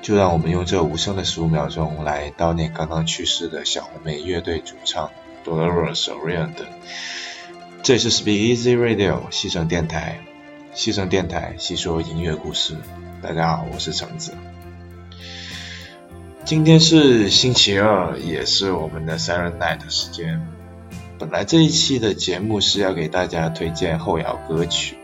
就让我们用这无声的十五秒钟来悼念刚刚去世的小红莓乐队主唱 Dolores O'Riordan。这里是 Speak Easy Radio 西城电台，西城电台细说音乐故事。大家好，我是橙子。今天是星期二，也是我们的 Silent Night 时间。本来这一期的节目是要给大家推荐后摇歌曲，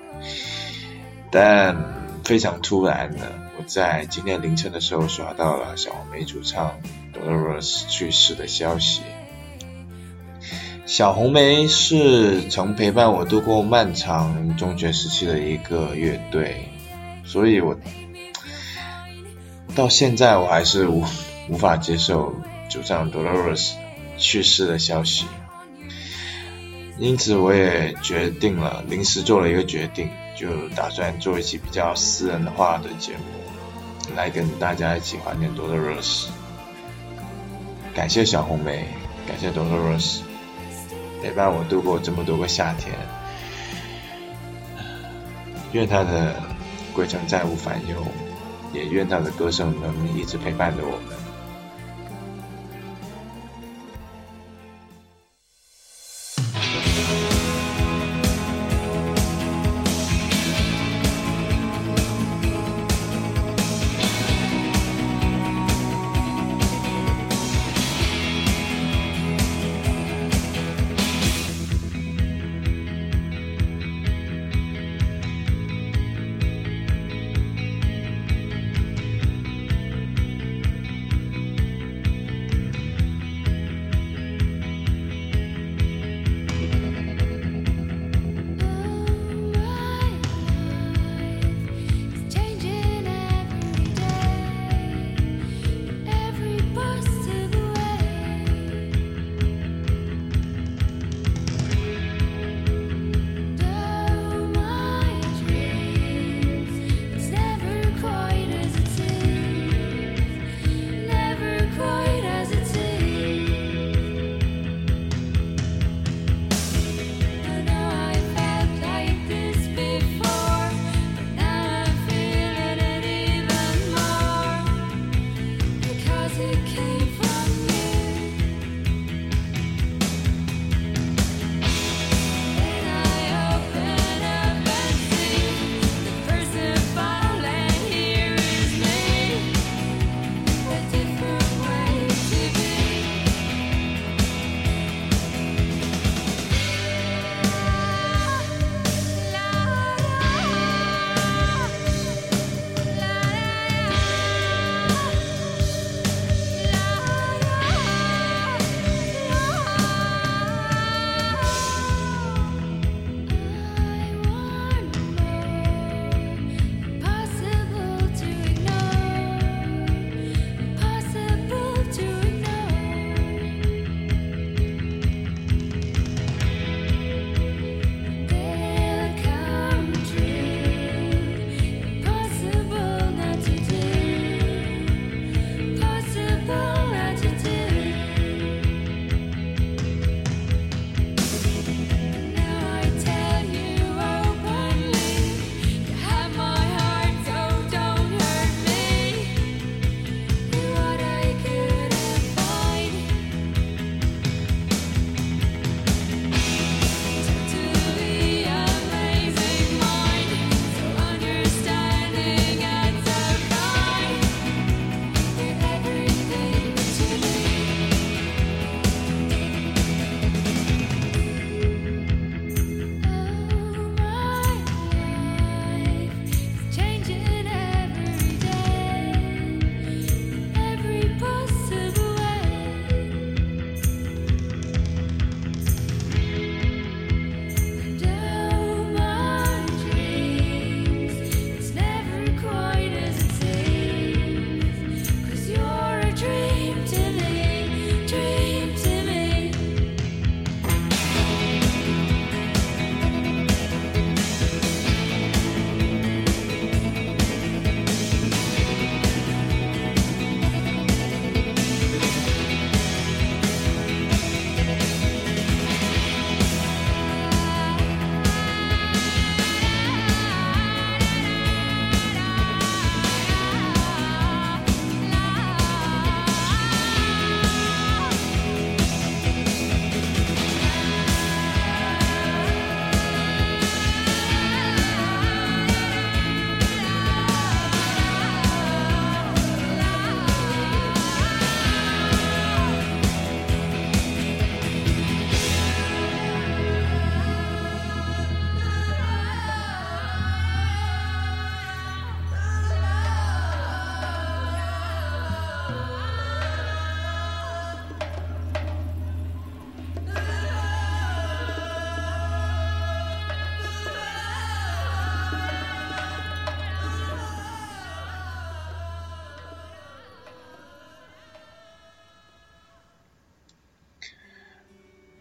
但非常突然的，在今天凌晨的时候刷到了小红梅主唱 Dolores 去世的消息。小红梅是曾陪伴我度过漫长中学时期的一个乐队，所以我到现在我还是无无法接受主唱 Dolores 去世的消息。因此，我也决定了，临时做了一个决定，就打算做一期比较私人化的节目，来跟大家一起怀念 Dolores。感谢小红梅，感谢 Dolores，陪伴我度过这么多个夏天。愿她的归程再无烦忧，也愿她的歌声能一直陪伴着我们。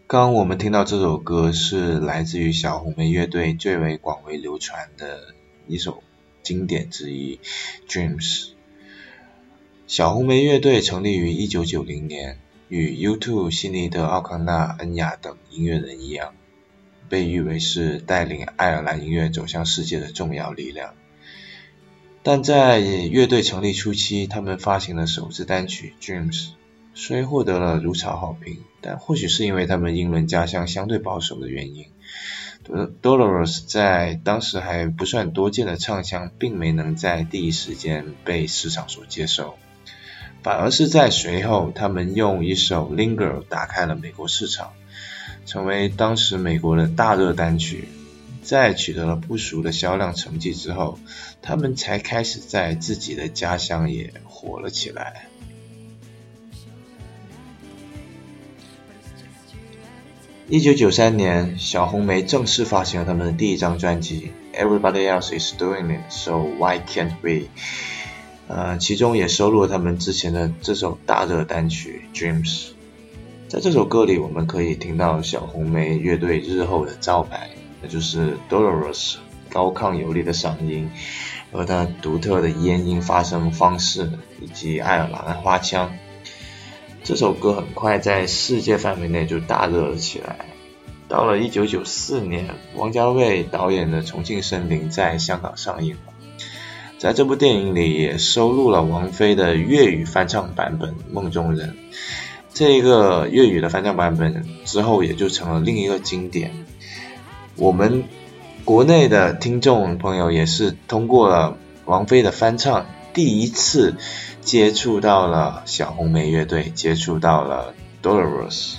刚我们听到这首歌是来自于小红莓乐队最为广为流传的一首经典之一《Dreams》。小红莓乐队成立于一九九零年，与 U2、悉尼德、奥康纳、恩雅等音乐人一样，被誉为是带领爱尔兰音乐走向世界的重要力量。但在乐队成立初期，他们发行的首支单曲《Dreams》。虽获得了如潮好评，但或许是因为他们英伦家乡相对保守的原因，Dolores 在当时还不算多见的唱腔，并没能在第一时间被市场所接受，反而是在随后，他们用一首 Linger 打开了美国市场，成为当时美国的大热单曲。在取得了不俗的销量成绩之后，他们才开始在自己的家乡也火了起来。一九九三年，小红莓正式发行了他们的第一张专辑《Everybody Else Is Doing It, So Why Can't We》，呃，其中也收录了他们之前的这首大热单曲《Dreams》。在这首歌里，我们可以听到小红莓乐队日后的招牌，那就是 Dolores 高亢有力的嗓音和她独特的咽音发声方式，以及爱尔兰花腔。这首歌很快在世界范围内就大热了起来。到了1994年，王家卫导演的《重庆森林》在香港上映了，在这部电影里也收录了王菲的粤语翻唱版本《梦中人》。这个粤语的翻唱版本之后也就成了另一个经典。我们国内的听众朋友也是通过了王菲的翻唱，第一次。接触到了小红莓乐队，接触到了 Dolores。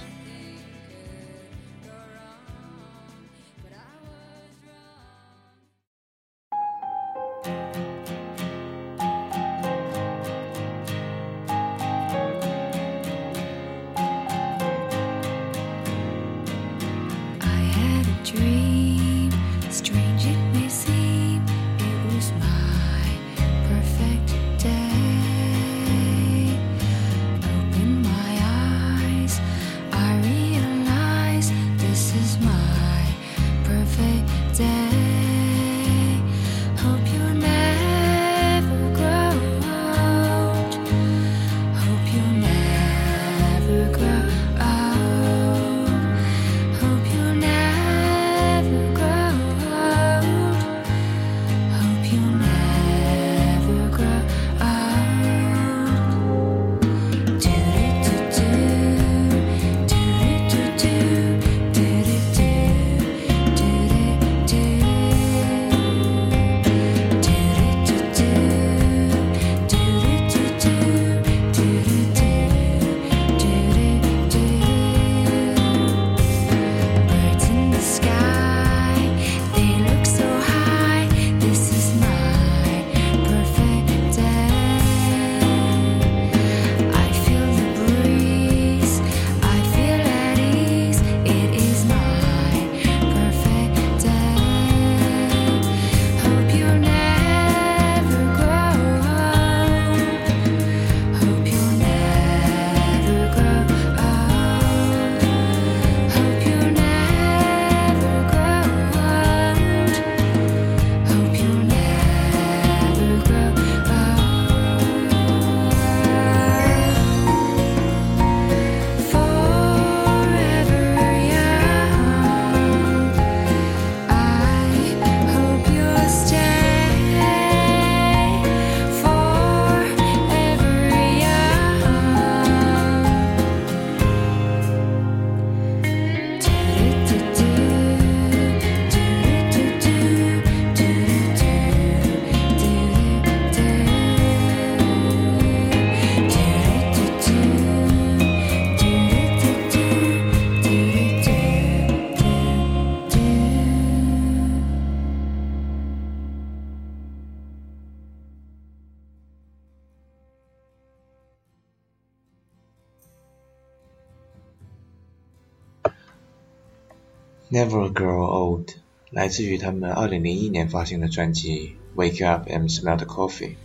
Never Grow Old 来自于他们二零零一年发行的专辑《Wake Up and Smell the Coffee》。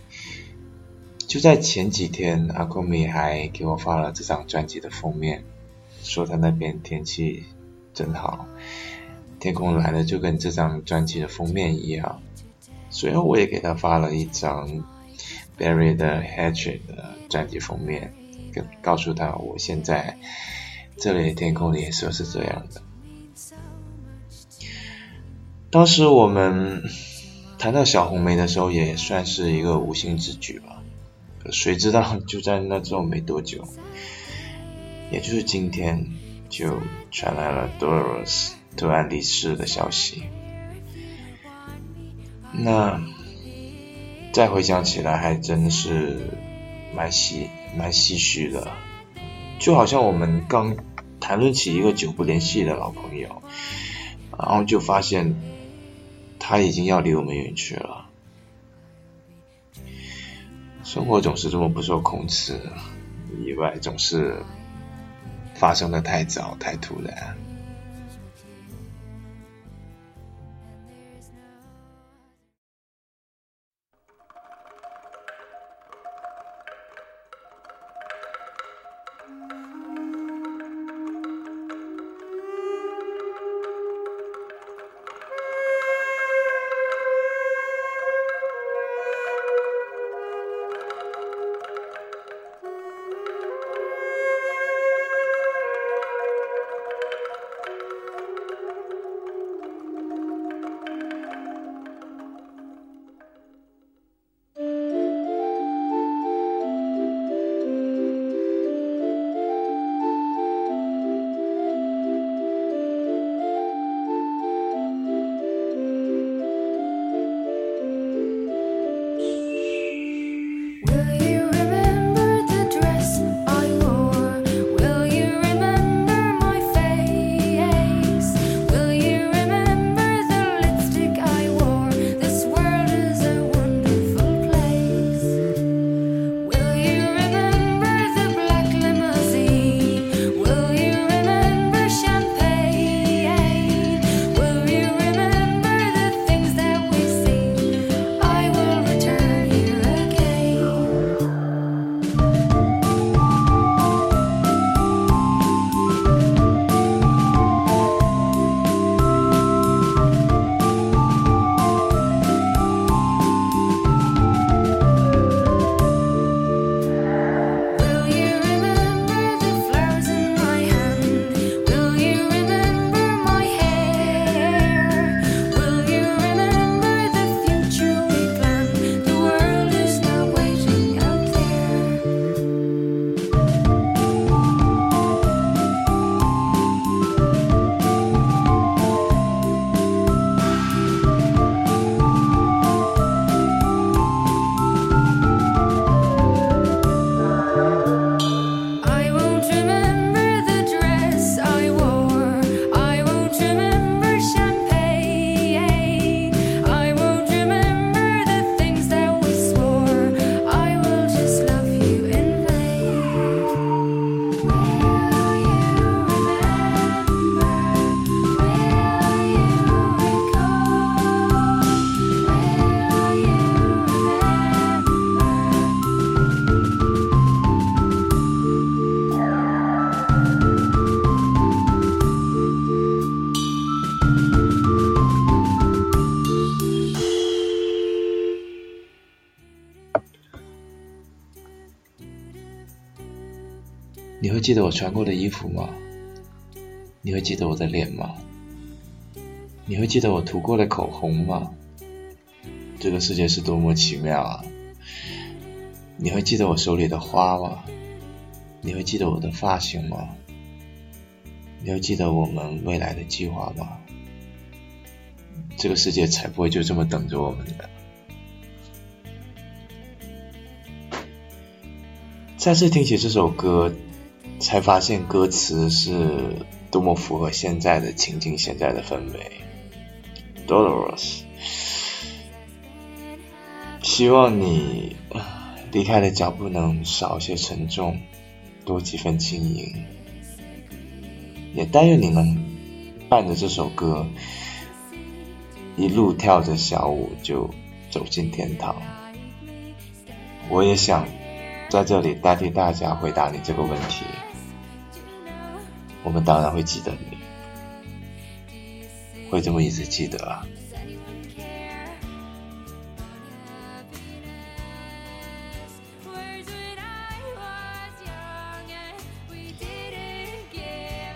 就在前几天，阿库米还给我发了这张专辑的封面，说他那边天气真好，天空蓝的就跟这张专辑的封面一样。随后我也给他发了一张 Barry 的 Hatred 的专辑封面，跟告诉他我现在这里的天空的颜色是这样的。当时我们谈到小红梅的时候，也算是一个无心之举吧。谁知道就在那之后没多久，也就是今天，就传来了 Doris 突然离世的消息。那再回想起来，还真是蛮唏蛮唏嘘的，就好像我们刚谈论起一个久不联系的老朋友，然后就发现他已经要离我们远去了。生活总是这么不受控制，意外总是发生的太早太突然。你会记得我穿过的衣服吗？你会记得我的脸吗？你会记得我涂过的口红吗？这个世界是多么奇妙啊！你会记得我手里的花吗？你会记得我的发型吗？你会记得我们未来的计划吗？这个世界才不会就这么等着我们的。再次听起这首歌。才发现歌词是多么符合现在的情境，现在的氛围。Dolores，希望你离开的脚步能少些沉重，多几分轻盈。也但愿你能伴着这首歌，一路跳着小舞就走进天堂。我也想在这里代替大家回答你这个问题。我们当然会记得你。会这么一直记得啊。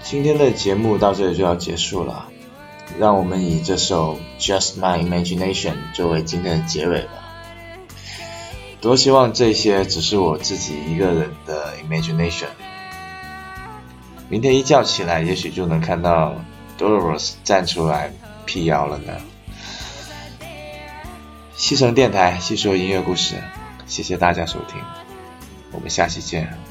今天的节目到这里就要结束了，让我们以这首《Just My Imagination》作为今天的结尾吧。多希望这些只是我自己一个人的 imagination。明天一觉起来，也许就能看到 Dolores 站出来辟谣了呢。西城电台细说音乐故事，谢谢大家收听，我们下期见。